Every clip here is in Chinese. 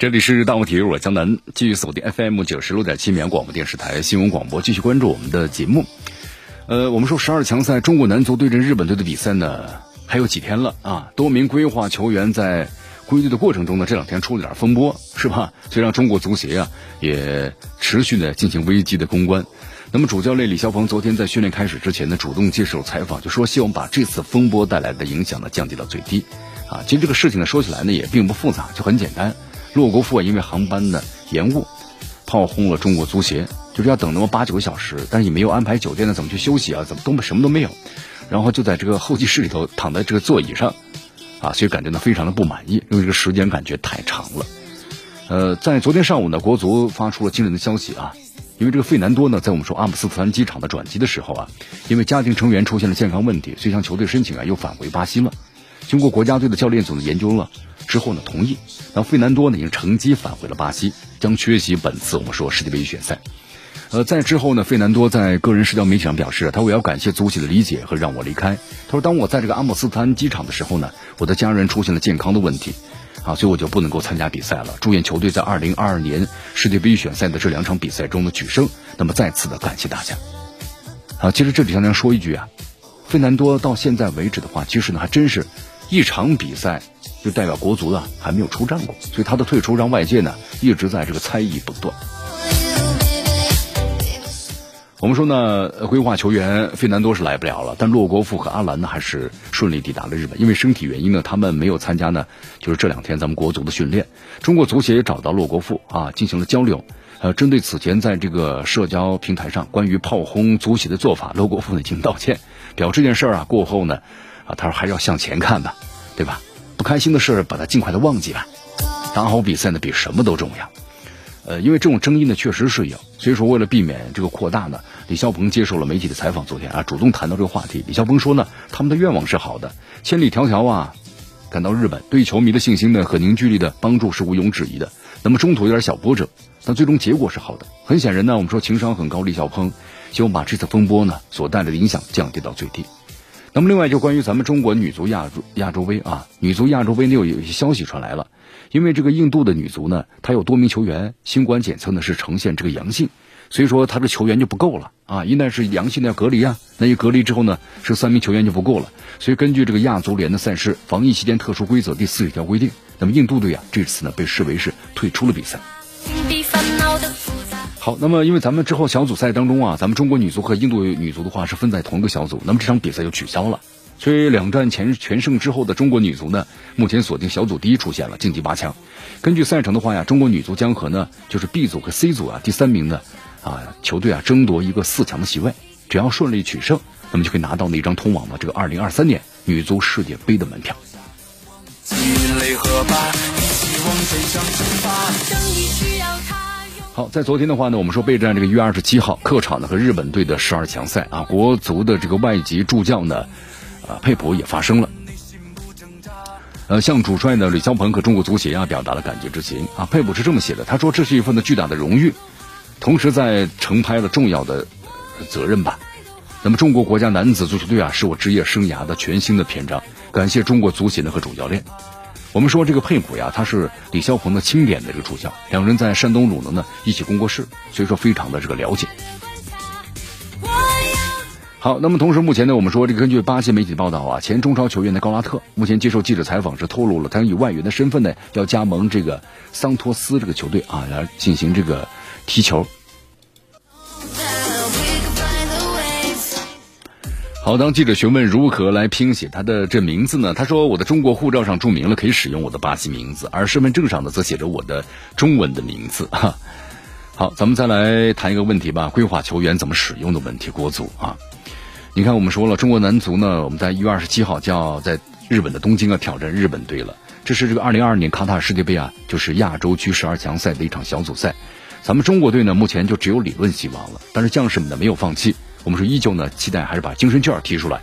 这里是大话体育，我江南，继续锁定 FM 九十六点七绵阳广播电视台新闻广播，继续关注我们的节目。呃，我们说十二强赛，中国男足对阵日本队的比赛呢，还有几天了啊？多名规划球员在归队的过程中呢，这两天出了点风波，是吧？所以让中国足协啊也持续的进行危机的公关。那么主教练李霄鹏昨天在训练开始之前呢，主动接受采访，就说希望把这次风波带来的影响呢降低到最低。啊，其实这个事情呢说起来呢也并不复杂，就很简单。洛国富因为航班的延误，炮轰了中国足协，就是要等那么八九个小时，但是也没有安排酒店呢，怎么去休息啊？怎么都什么都没有，然后就在这个候机室里头躺在这个座椅上，啊，所以感觉呢非常的不满意，因为这个时间感觉太长了。呃，在昨天上午呢，国足发出了惊人的消息啊，因为这个费南多呢，在我们说阿姆斯特丹机场的转机的时候啊，因为家庭成员出现了健康问题，所以向球队申请啊，又返回巴西了。经过国家队的教练组的研究了。之后呢，同意，那费南多呢已经乘机返回了巴西，将缺席本次我们说世界杯预选赛。呃，在之后呢，费南多在个人社交媒体上表示，他我要感谢足协的理解和让我离开。他说，当我在这个阿姆斯特丹机场的时候呢，我的家人出现了健康的问题，啊，所以我就不能够参加比赛了。祝愿球队在二零二二年世界杯预选赛的这两场比赛中的取胜。那么再次的感谢大家。啊，其实这里向大家说一句啊，费南多到现在为止的话，其实呢还真是。一场比赛就代表国足呢还没有出战过，所以他的退出让外界呢一直在这个猜疑不断。我们说呢，规划球员费南多是来不了了，但洛国富和阿兰呢还是顺利抵达了日本。因为身体原因呢，他们没有参加呢，就是这两天咱们国足的训练。中国足协也找到洛国富啊，进行了交流。呃，针对此前在这个社交平台上关于炮轰足协的做法，洛国富呢已经道歉，表示这件事儿啊过后呢。他说：“还是要向前看吧，对吧？不开心的事把它尽快的忘记吧。打好比赛呢，比什么都重要。呃，因为这种争议呢，确实是有。所以说，为了避免这个扩大呢，李霄鹏接受了媒体的采访。昨天啊，主动谈到这个话题。李霄鹏说呢，他们的愿望是好的，千里迢迢啊，赶到日本，对球迷的信心呢和凝聚力的帮助是毋庸置疑的。那么中途有点小波折，但最终结果是好的。很显然呢，我们说情商很高，李霄鹏希望把这次风波呢所带来的影响降低到最低。”那么，另外就关于咱们中国女足亚洲亚洲杯啊，女足亚洲杯呢又有一些消息传来了，因为这个印度的女足呢，她有多名球员新冠检测呢是呈现这个阳性，所以说她的球员就不够了。啊，一旦是阳性的要隔离啊，那一隔离之后呢，是三名球员就不够了，所以根据这个亚足联的赛事防疫期间特殊规则第四十条规定，那么印度队啊这次呢被视为是退出了比赛。好，那么因为咱们之后小组赛当中啊，咱们中国女足和印度女足的话是分在同一个小组，那么这场比赛就取消了。所以两战全全胜之后的中国女足呢，目前锁定小组第一出现了晋级八强。根据赛程的话呀，中国女足将和呢就是 B 组和 C 组啊第三名的啊球队啊争夺一个四强的席位，只要顺利取胜，那么就可以拿到那张通往的这个二零二三年女足世界杯的门票。好，在昨天的话呢，我们说备战这个一月二十七号客场呢和日本队的十二强赛啊，国足的这个外籍助教呢，啊佩普也发声了，呃，向主帅呢李霄鹏和中国足协啊表达了感激之情啊。佩普是这么写的，他说这是一份的巨大的荣誉，同时在承拍了重要的责任吧。那么中国国家男子足球队啊，是我职业生涯的全新的篇章，感谢中国足协呢和主教练。我们说这个佩普呀，他是李霄鹏的钦点的这个助教，两人在山东鲁能呢一起攻过事，所以说非常的这个了解。好，那么同时目前呢，我们说这个根据巴西媒体报道啊，前中超球员的高拉特目前接受记者采访时透露了，他以外援的身份呢要加盟这个桑托斯这个球队啊，来进行这个踢球。好，当记者询问如何来拼写他的这名字呢？他说：“我的中国护照上注明了可以使用我的巴西名字，而身份证上呢则写着我的中文的名字。”哈，好，咱们再来谈一个问题吧，规划球员怎么使用的问题。国足啊，你看我们说了，中国男足呢，我们在一月二十七号就要在日本的东京啊挑战日本队了。这是这个二零二二年卡塔尔世界杯啊，就是亚洲区十二强赛的一场小组赛。咱们中国队呢，目前就只有理论希望了。但是将士们呢没有放弃，我们是依旧呢期待还是把精神劲儿提出来。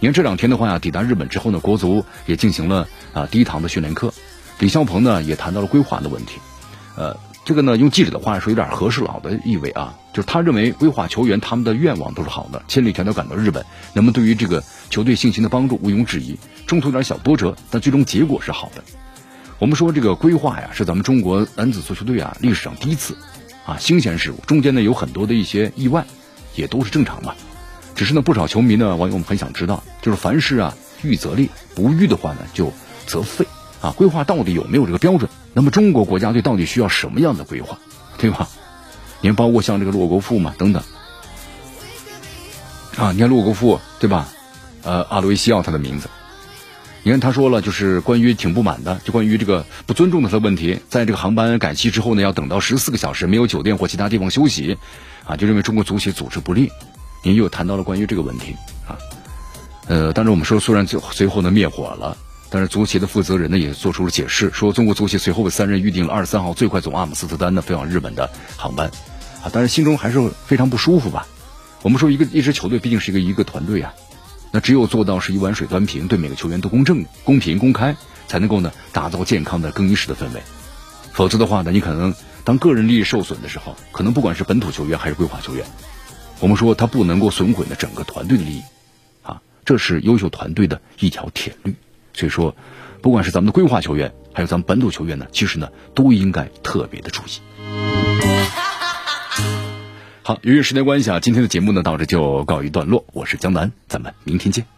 你看这两天的话呀，抵达日本之后呢，国足也进行了啊第一堂的训练课。李霄鹏呢也谈到了规划的问题，呃，这个呢用记者的话说有点和事佬的意味啊，就是他认为规划球员他们的愿望都是好的，千里迢迢赶到日本，那么对于这个球队信心的帮助毋庸置疑。中途有点小波折，但最终结果是好的。我们说这个规划呀，是咱们中国男子足球队啊历史上第一次啊新鲜事物，中间呢有很多的一些意外，也都是正常嘛。只是呢不少球迷呢网友们很想知道，就是凡事啊预则立，不预的话呢就则废。啊，规划到底有没有这个标准？那么中国国家队到底需要什么样的规划，对吧？你，包括像这个洛国富嘛，等等。啊，你看洛国富对吧？呃，阿罗维西奥他的名字，你看他说了，就是关于挺不满的，就关于这个不尊重他的问题，在这个航班改期之后呢，要等到十四个小时，没有酒店或其他地方休息，啊，就认为中国足协组织不力。您又谈到了关于这个问题啊，呃，当然我们说，虽然最随后呢灭火了。但是足协的负责人呢也做出了解释，说中国足协随后为三人预定了二十三号最快从阿姆斯特丹呢飞往日本的航班，啊，但是心中还是非常不舒服吧。我们说一个一支球队毕竟是一个一个团队啊，那只有做到是一碗水端平，对每个球员都公正、公平、公开，才能够呢打造健康的更衣室的氛围。否则的话呢，你可能当个人利益受损的时候，可能不管是本土球员还是规划球员，我们说他不能够损毁了整个团队的利益，啊，这是优秀团队的一条铁律。所以说，不管是咱们的规划球员，还有咱们本土球员呢，其实呢都应该特别的注意。好，由于时间关系啊，今天的节目呢到这就告一段落。我是江南，咱们明天见。